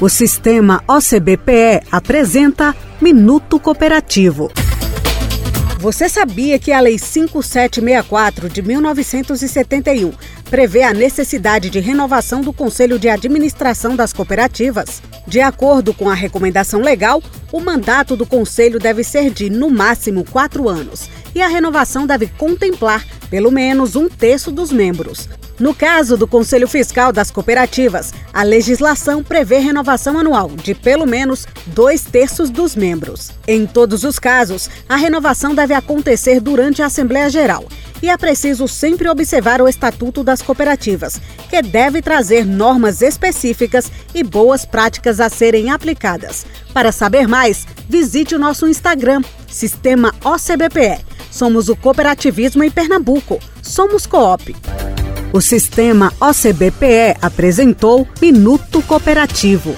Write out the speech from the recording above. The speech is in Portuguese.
O sistema OCBPE apresenta Minuto Cooperativo. Você sabia que a Lei 5764 de 1971 prevê a necessidade de renovação do Conselho de Administração das Cooperativas? De acordo com a recomendação legal, o mandato do Conselho deve ser de, no máximo, quatro anos e a renovação deve contemplar pelo menos um terço dos membros. No caso do Conselho Fiscal das Cooperativas, a legislação prevê renovação anual de pelo menos dois terços dos membros. Em todos os casos, a renovação deve acontecer durante a Assembleia Geral e é preciso sempre observar o Estatuto das Cooperativas, que deve trazer normas específicas e boas práticas a serem aplicadas. Para saber mais, visite o nosso Instagram, Sistema OCBPE. Somos o cooperativismo em Pernambuco. Somos Coop. O sistema OCBPE apresentou Minuto Cooperativo.